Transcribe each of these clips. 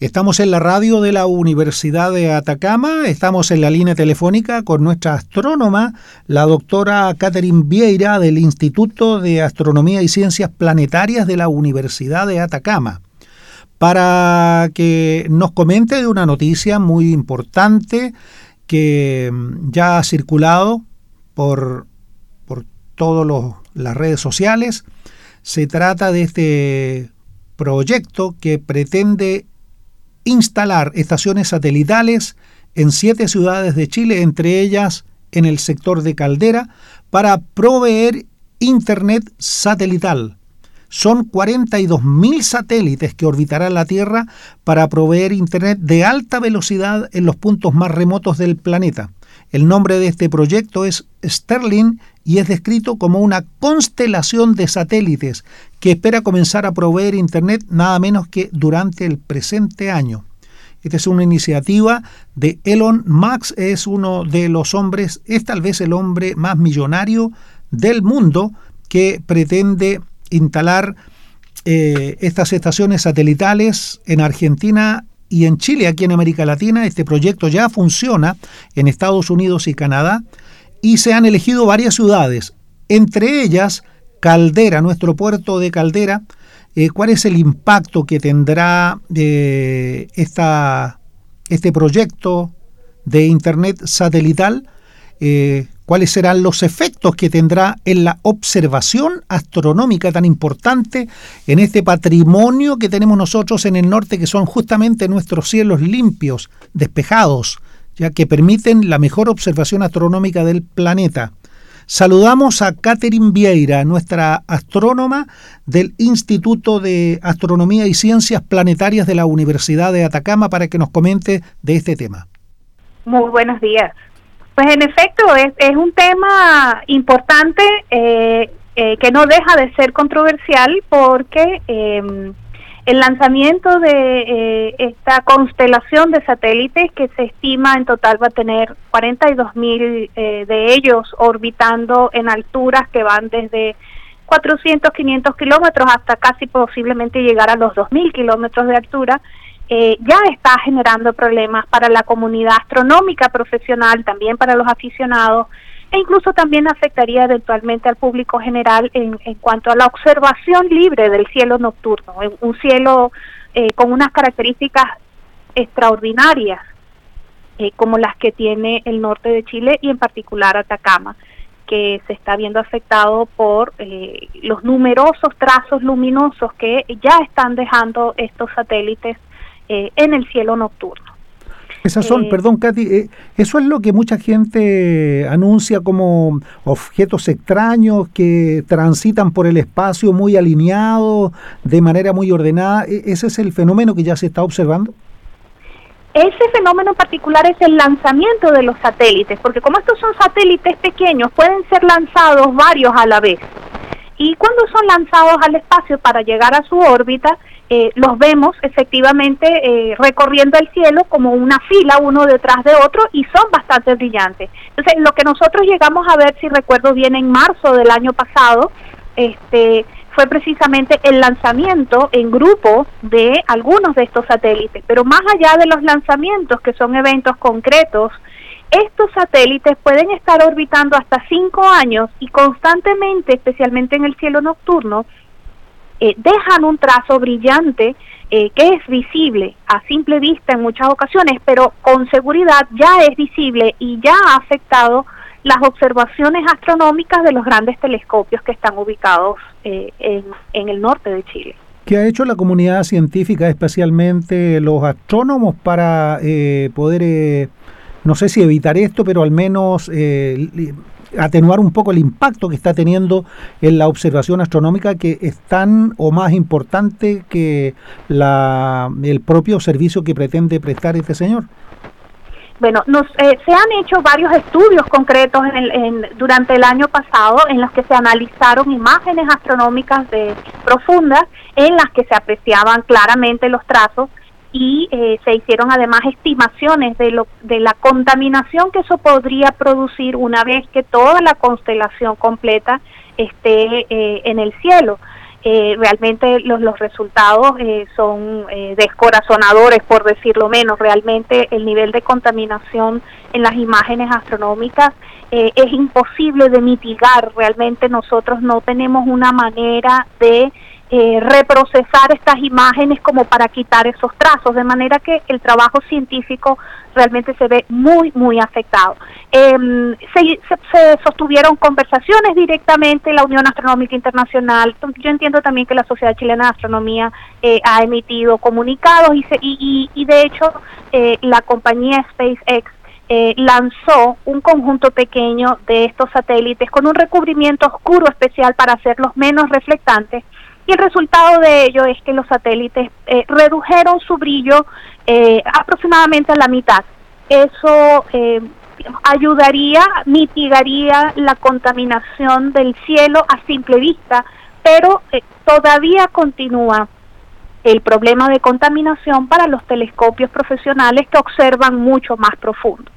Estamos en la radio de la Universidad de Atacama, estamos en la línea telefónica con nuestra astrónoma, la doctora Catherine Vieira del Instituto de Astronomía y Ciencias Planetarias de la Universidad de Atacama, para que nos comente de una noticia muy importante que ya ha circulado por, por todas las redes sociales. Se trata de este proyecto que pretende instalar estaciones satelitales en siete ciudades de Chile, entre ellas en el sector de Caldera, para proveer Internet satelital. Son 42.000 satélites que orbitarán la Tierra para proveer Internet de alta velocidad en los puntos más remotos del planeta. El nombre de este proyecto es Sterling y es descrito como una constelación de satélites que espera comenzar a proveer Internet nada menos que durante el presente año. Esta es una iniciativa de Elon Musk, es uno de los hombres, es tal vez el hombre más millonario del mundo que pretende instalar eh, estas estaciones satelitales en Argentina y en Chile, aquí en América Latina. Este proyecto ya funciona en Estados Unidos y Canadá y se han elegido varias ciudades, entre ellas Caldera, nuestro puerto de Caldera. Eh, ¿Cuál es el impacto que tendrá eh, esta, este proyecto de Internet satelital? Eh, ¿Cuáles serán los efectos que tendrá en la observación astronómica tan importante en este patrimonio que tenemos nosotros en el norte, que son justamente nuestros cielos limpios, despejados, ya que permiten la mejor observación astronómica del planeta. Saludamos a Catherine Vieira, nuestra astrónoma del Instituto de Astronomía y Ciencias Planetarias de la Universidad de Atacama, para que nos comente de este tema. Muy buenos días. Pues en efecto, es, un tema importante eh, eh, que no deja de ser controversial porque em, el lanzamiento de eh, esta constelación de satélites que se estima en total va a tener 42 mil eh, de ellos orbitando en alturas que van desde 400, 500 kilómetros hasta casi posiblemente llegar a los 2.000 kilómetros de altura, eh, ya está generando problemas para la comunidad astronómica profesional, también para los aficionados, e incluso también afectaría eventualmente al público general en, en cuanto a la observación libre del cielo nocturno, un cielo eh, con unas características extraordinarias eh, como las que tiene el norte de Chile y en particular Atacama que se está viendo afectado por eh, los numerosos trazos luminosos que ya están dejando estos satélites en el cielo nocturno. Esas son, perdón Katy, eh, eso es lo que mucha gente anuncia como objetos extraños que transitan por el espacio muy alineados, de manera muy ordenada. ¿E-, ¿Ese es el fenómeno que ya se está observando? Ese fenómeno particular es el lanzamiento de los satélites, porque como estos son satélites pequeños, pueden ser lanzados varios a la vez. Y cuando son lanzados al espacio para llegar a su órbita, eh, los vemos efectivamente eh, recorriendo el cielo como una fila uno detrás de otro y son bastante brillantes. Entonces, lo que nosotros llegamos a ver, si recuerdo bien, en marzo del año pasado, este, fue precisamente el lanzamiento en grupo de algunos de estos satélites. Pero más allá de los lanzamientos, que son eventos concretos, estos satélites pueden estar orbitando hasta cinco años y constantemente, especialmente en el cielo nocturno, eh, dejan un trazo brillante eh, que es visible a simple vista en muchas ocasiones, pero con seguridad ya es visible y ya ha afectado las observaciones astronómicas de los grandes telescopios que están ubicados eh, en, el norte de Chile. ¿Qué ha hecho la comunidad científica, especialmente los astrónomos, para poder, no sé si evitar esto, pero al menos atenuar un poco el impacto que está teniendo en la observación astronómica que es tan o más importante que la, el propio servicio que pretende prestar este señor? Bueno, nos, eh, se han hecho varios estudios concretos en durante el año pasado en los que se analizaron imágenes astronómicas de, profundas en las que se apreciaban claramente los trazos y eh, se hicieron además estimaciones de, lo, de la contaminación que eso podría producir una vez que toda la constelación completa esté eh, en el cielo. eh, realmente los, los resultados eh, son eh, descorazonadores, por decirlo menos. Realmente el nivel de contaminación en las imágenes astronómicas es imposible de mitigar. Realmente nosotros no tenemos una manera de eh, reprocesar estas imágenes como para quitar esos trazos, de manera que el trabajo científico realmente se ve muy, muy afectado. Em, se, sostuvieron conversaciones directamente la Unión Astronómica Internacional, yo entiendo también que la Sociedad Chilena de Astronomía eh, ha emitido comunicados y, y, y, de hecho eh, la compañía SpaceX eh, lanzó un conjunto pequeño de estos satélites con un recubrimiento oscuro especial para hacerlos menos reflectantes y el resultado de ello es que los satélites eh, redujeron su brillo eh, aproximadamente a la mitad. Eso eh, ayudaría, mitigaría la contaminación del cielo a simple vista, pero todavía continúa el problema de contaminación para los telescopios profesionales que observan mucho más profundo.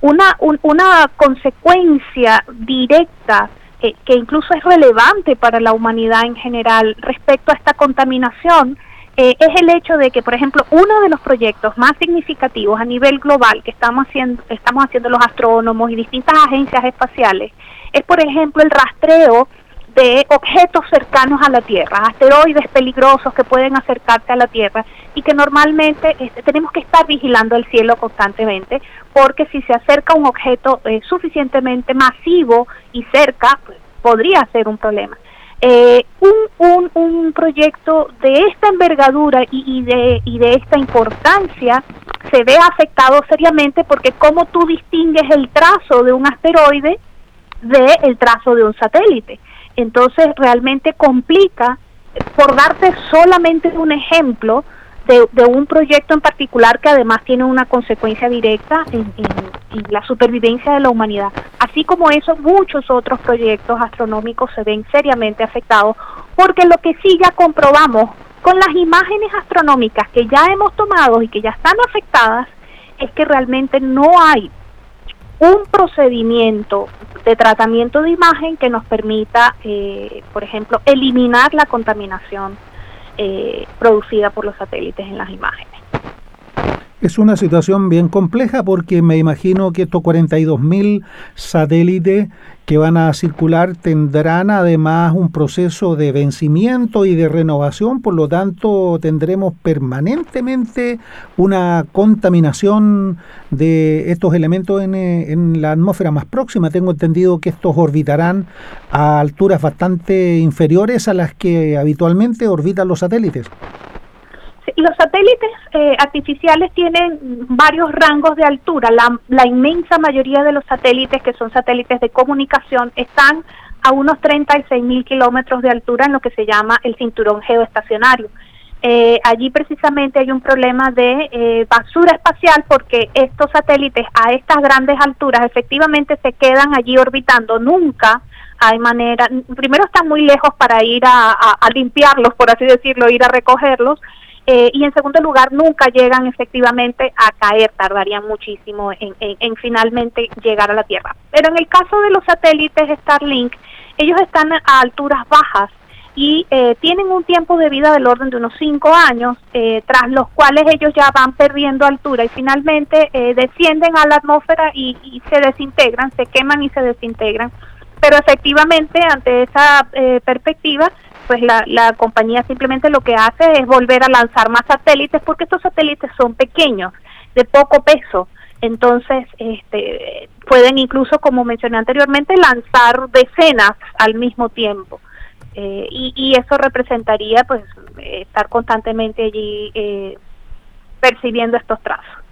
Una, una consecuencia directa eh, que incluso es relevante para la humanidad en general respecto a esta contaminación, eh, es el hecho de que, por ejemplo, uno de los proyectos más significativos a nivel global que estamos haciendo, estamos haciendo los astrónomos y distintas agencias espaciales es, por ejemplo, el rastreo de objetos cercanos a la Tierra, asteroides peligrosos que pueden acercarse a la Tierra y que normalmente este, tenemos que estar vigilando el cielo constantemente porque si se acerca un objeto eh, suficientemente masivo y cerca, pues, podría ser un problema. Eh, un, un, un, proyecto de esta envergadura y, y, de, y de esta importancia se ve afectado seriamente porque cómo tú distingues el trazo de un asteroide del el trazo de un satélite entonces realmente complica, por darte solamente un ejemplo de, un proyecto en particular que además tiene una consecuencia directa en, la supervivencia de la humanidad. Así como eso, muchos otros proyectos astronómicos se ven seriamente afectados, porque lo que sí ya comprobamos con las imágenes astronómicas que ya hemos tomado y que ya están afectadas, es que realmente no hay un procedimiento de tratamiento de imagen que nos permita, eh, por ejemplo, eliminar la contaminación eh, producida por los satélites en las imágenes. Es una situación bien compleja porque me imagino que estos 42.000 satélites que van a circular tendrán además un proceso de vencimiento y de renovación, por lo tanto tendremos permanentemente una contaminación de estos elementos en, eh, en la atmósfera más próxima. Tengo entendido que estos orbitarán a alturas bastante inferiores a las que habitualmente orbitan los satélites. Los satélites eh, artificiales tienen varios rangos de altura. La, inmensa mayoría de los satélites, que son satélites de comunicación, están a unos 36 mil kilómetros de altura en lo que se llama el cinturón geoestacionario. Eh, allí precisamente hay un problema de eh, basura espacial porque estos satélites a estas grandes alturas efectivamente se quedan allí orbitando. Nunca hay manera, primero están muy lejos para ir a limpiarlos, por así decirlo, ir a recogerlos eh, y en segundo lugar, nunca llegan efectivamente a caer, tardarían muchísimo en, finalmente llegar a la Tierra. Pero en el caso de los satélites Starlink, ellos están a alturas bajas y eh, tienen un tiempo de vida del orden de unos cinco años, eh, tras los cuales ellos ya van perdiendo altura y finalmente descienden a la atmósfera y, y, se desintegran, se queman y se desintegran. Pero efectivamente, ante esa perspectiva, pues la, la compañía simplemente lo que hace es volver a lanzar más satélites porque estos satélites son pequeños, de poco peso. Entonces, este, pueden incluso, como mencioné anteriormente, lanzar decenas al mismo tiempo. Eh, y, y, eso representaría, pues, estar constantemente allí eh, percibiendo estos trazos.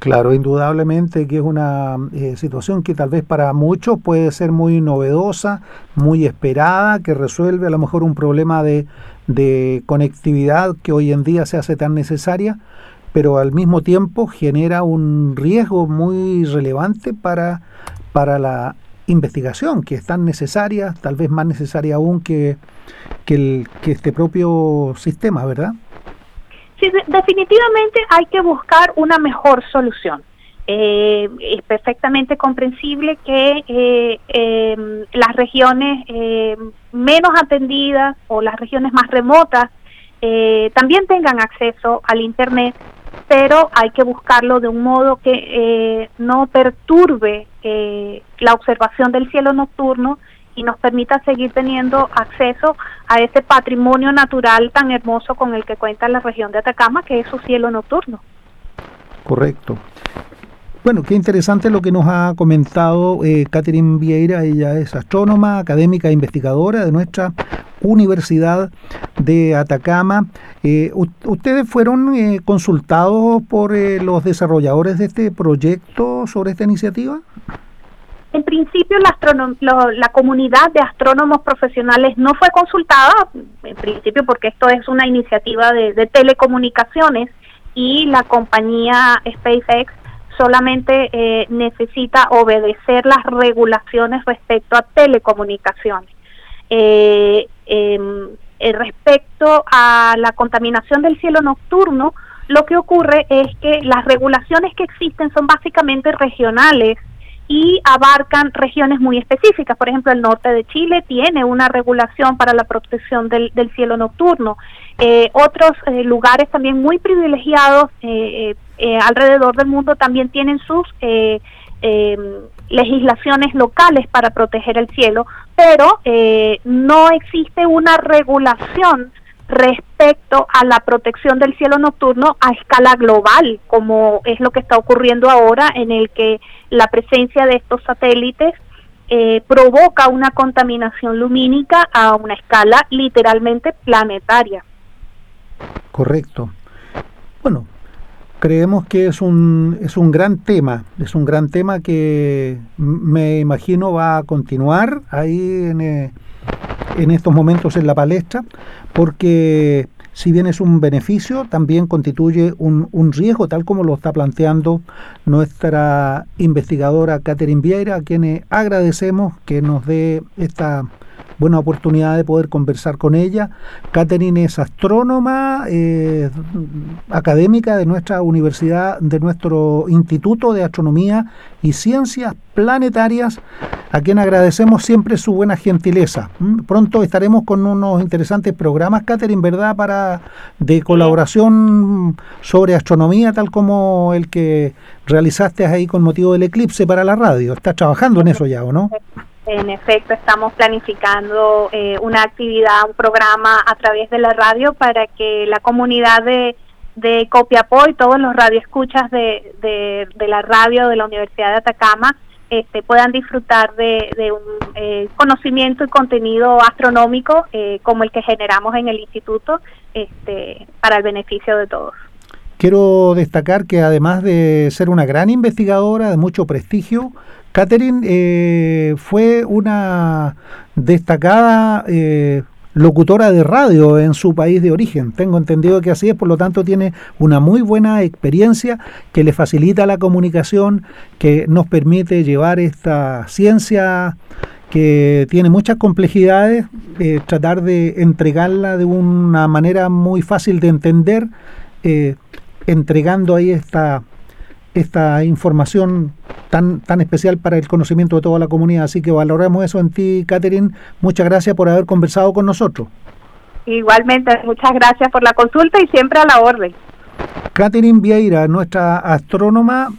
Claro, indudablemente que es una eh, situación que tal vez para muchos puede ser muy novedosa, muy esperada, que resuelve a lo mejor un problema de, de conectividad que hoy en día se hace tan necesaria, pero al mismo tiempo genera un riesgo muy relevante para, para la investigación, que es tan necesaria, tal vez más necesaria aún que, que, el, que este propio sistema, ¿verdad? Sí, definitivamente hay que buscar una mejor solución. Eh, es perfectamente comprensible que eh, em, las regiones em, menos atendidas o las regiones más remotas eh, también tengan acceso al Internet, pero hay que buscarlo de un modo que eh, no perturbe eh, la observación del cielo nocturno y nos permita seguir teniendo acceso a ese patrimonio natural tan hermoso con el que cuenta la región de Atacama, que es su cielo nocturno. Correcto. Bueno, qué interesante lo que nos ha comentado eh, Catherine Vieira. Ella es astrónoma, académica e investigadora de nuestra Universidad de Atacama. Eh, ¿Ustedes fueron eh, consultados por eh, los desarrolladores de este proyecto sobre esta iniciativa? En principio, la, la comunidad de astrónomos profesionales no fue consultada, en principio porque esto es una iniciativa de telecomunicaciones y la compañía SpaceX solamente eh, necesita obedecer las regulaciones respecto a telecomunicaciones. Eh, em, eh, respecto a la contaminación del cielo nocturno, lo que ocurre es que las regulaciones que existen son básicamente regionales y abarcan regiones muy específicas. Por ejemplo, el norte de Chile tiene una regulación para la protección del, cielo nocturno. Eh, otros eh, lugares también muy privilegiados eh, alrededor del mundo también tienen sus legislaciones locales para proteger el cielo, pero no existe una regulación respecto a la protección del cielo nocturno a escala global, como es lo que está ocurriendo ahora, en el que la presencia de estos satélites eh, provoca una contaminación lumínica a una escala literalmente planetaria. Correcto. Bueno, creemos que es un, es un gran tema, es un gran tema que me imagino va a continuar ahí en, eh, en estos momentos en la palestra, porque si bien es un beneficio, también constituye un, un riesgo, tal como lo está planteando nuestra investigadora Catherine Vieira, a quien agradecemos que nos dé esta buena oportunidad de poder conversar con ella. Catherine es astrónoma, eh, académica de nuestra universidad, de nuestro Instituto de Astronomía y Ciencias Planetarias, a quien agradecemos siempre su buena gentileza. Mm, pronto estaremos con unos interesantes programas, Catherine, ¿verdad?, para de colaboración sobre astronomía, tal como el que realizaste ahí con motivo del eclipse para la radio. ¿Estás trabajando en eso ya o no? En efecto, estamos planificando eh, una actividad, un programa a través de la radio para que la comunidad de, de Copiapó y todos los radioescuchas de, de, la radio de la Universidad de Atacama este, puedan disfrutar de, un eh, conocimiento y contenido astronómico eh, como el que generamos en el instituto este, para el beneficio de todos. Quiero destacar que además de ser una gran investigadora de mucho prestigio, Catherine eh, fue una destacada eh, locutora de radio en su país de origen. Tengo entendido que así es, por lo tanto tiene una muy buena experiencia que le facilita la comunicación, que nos permite llevar esta ciencia que tiene muchas complejidades, eh, tratar de entregarla de una manera muy fácil de entender, entregando ahí esta esta información tan, tan especial para el conocimiento de toda la comunidad. Así que valoramos eso en ti, Catherine. Muchas gracias por haber conversado con nosotros. Igualmente, muchas gracias por la consulta y siempre a la orden. Catherine Vieira, nuestra astrónoma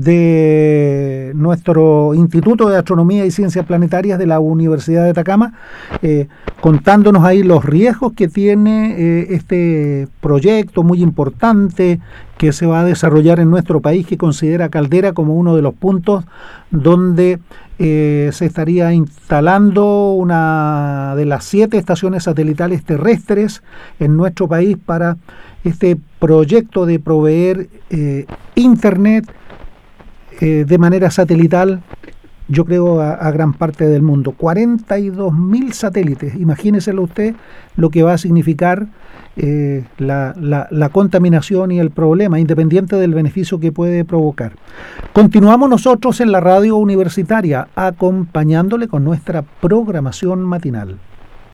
de nuestro Instituto de Astronomía y Ciencias Planetarias de la Universidad de Atacama, eh, contándonos ahí los riesgos que tiene eh, este proyecto muy importante que se va a desarrollar en nuestro país, que considera Caldera como uno de los puntos donde eh, se estaría instalando una de las siete estaciones satelitales terrestres en nuestro país para este proyecto de proveer Internet eh, de manera satelital, yo creo, a, gran parte del mundo. 42 mil satélites, imagíneselo usted lo que va a significar eh, la, la, contaminación y el problema, independiente del beneficio que puede provocar. Continuamos nosotros en la radio universitaria, acompañándole con nuestra programación matinal.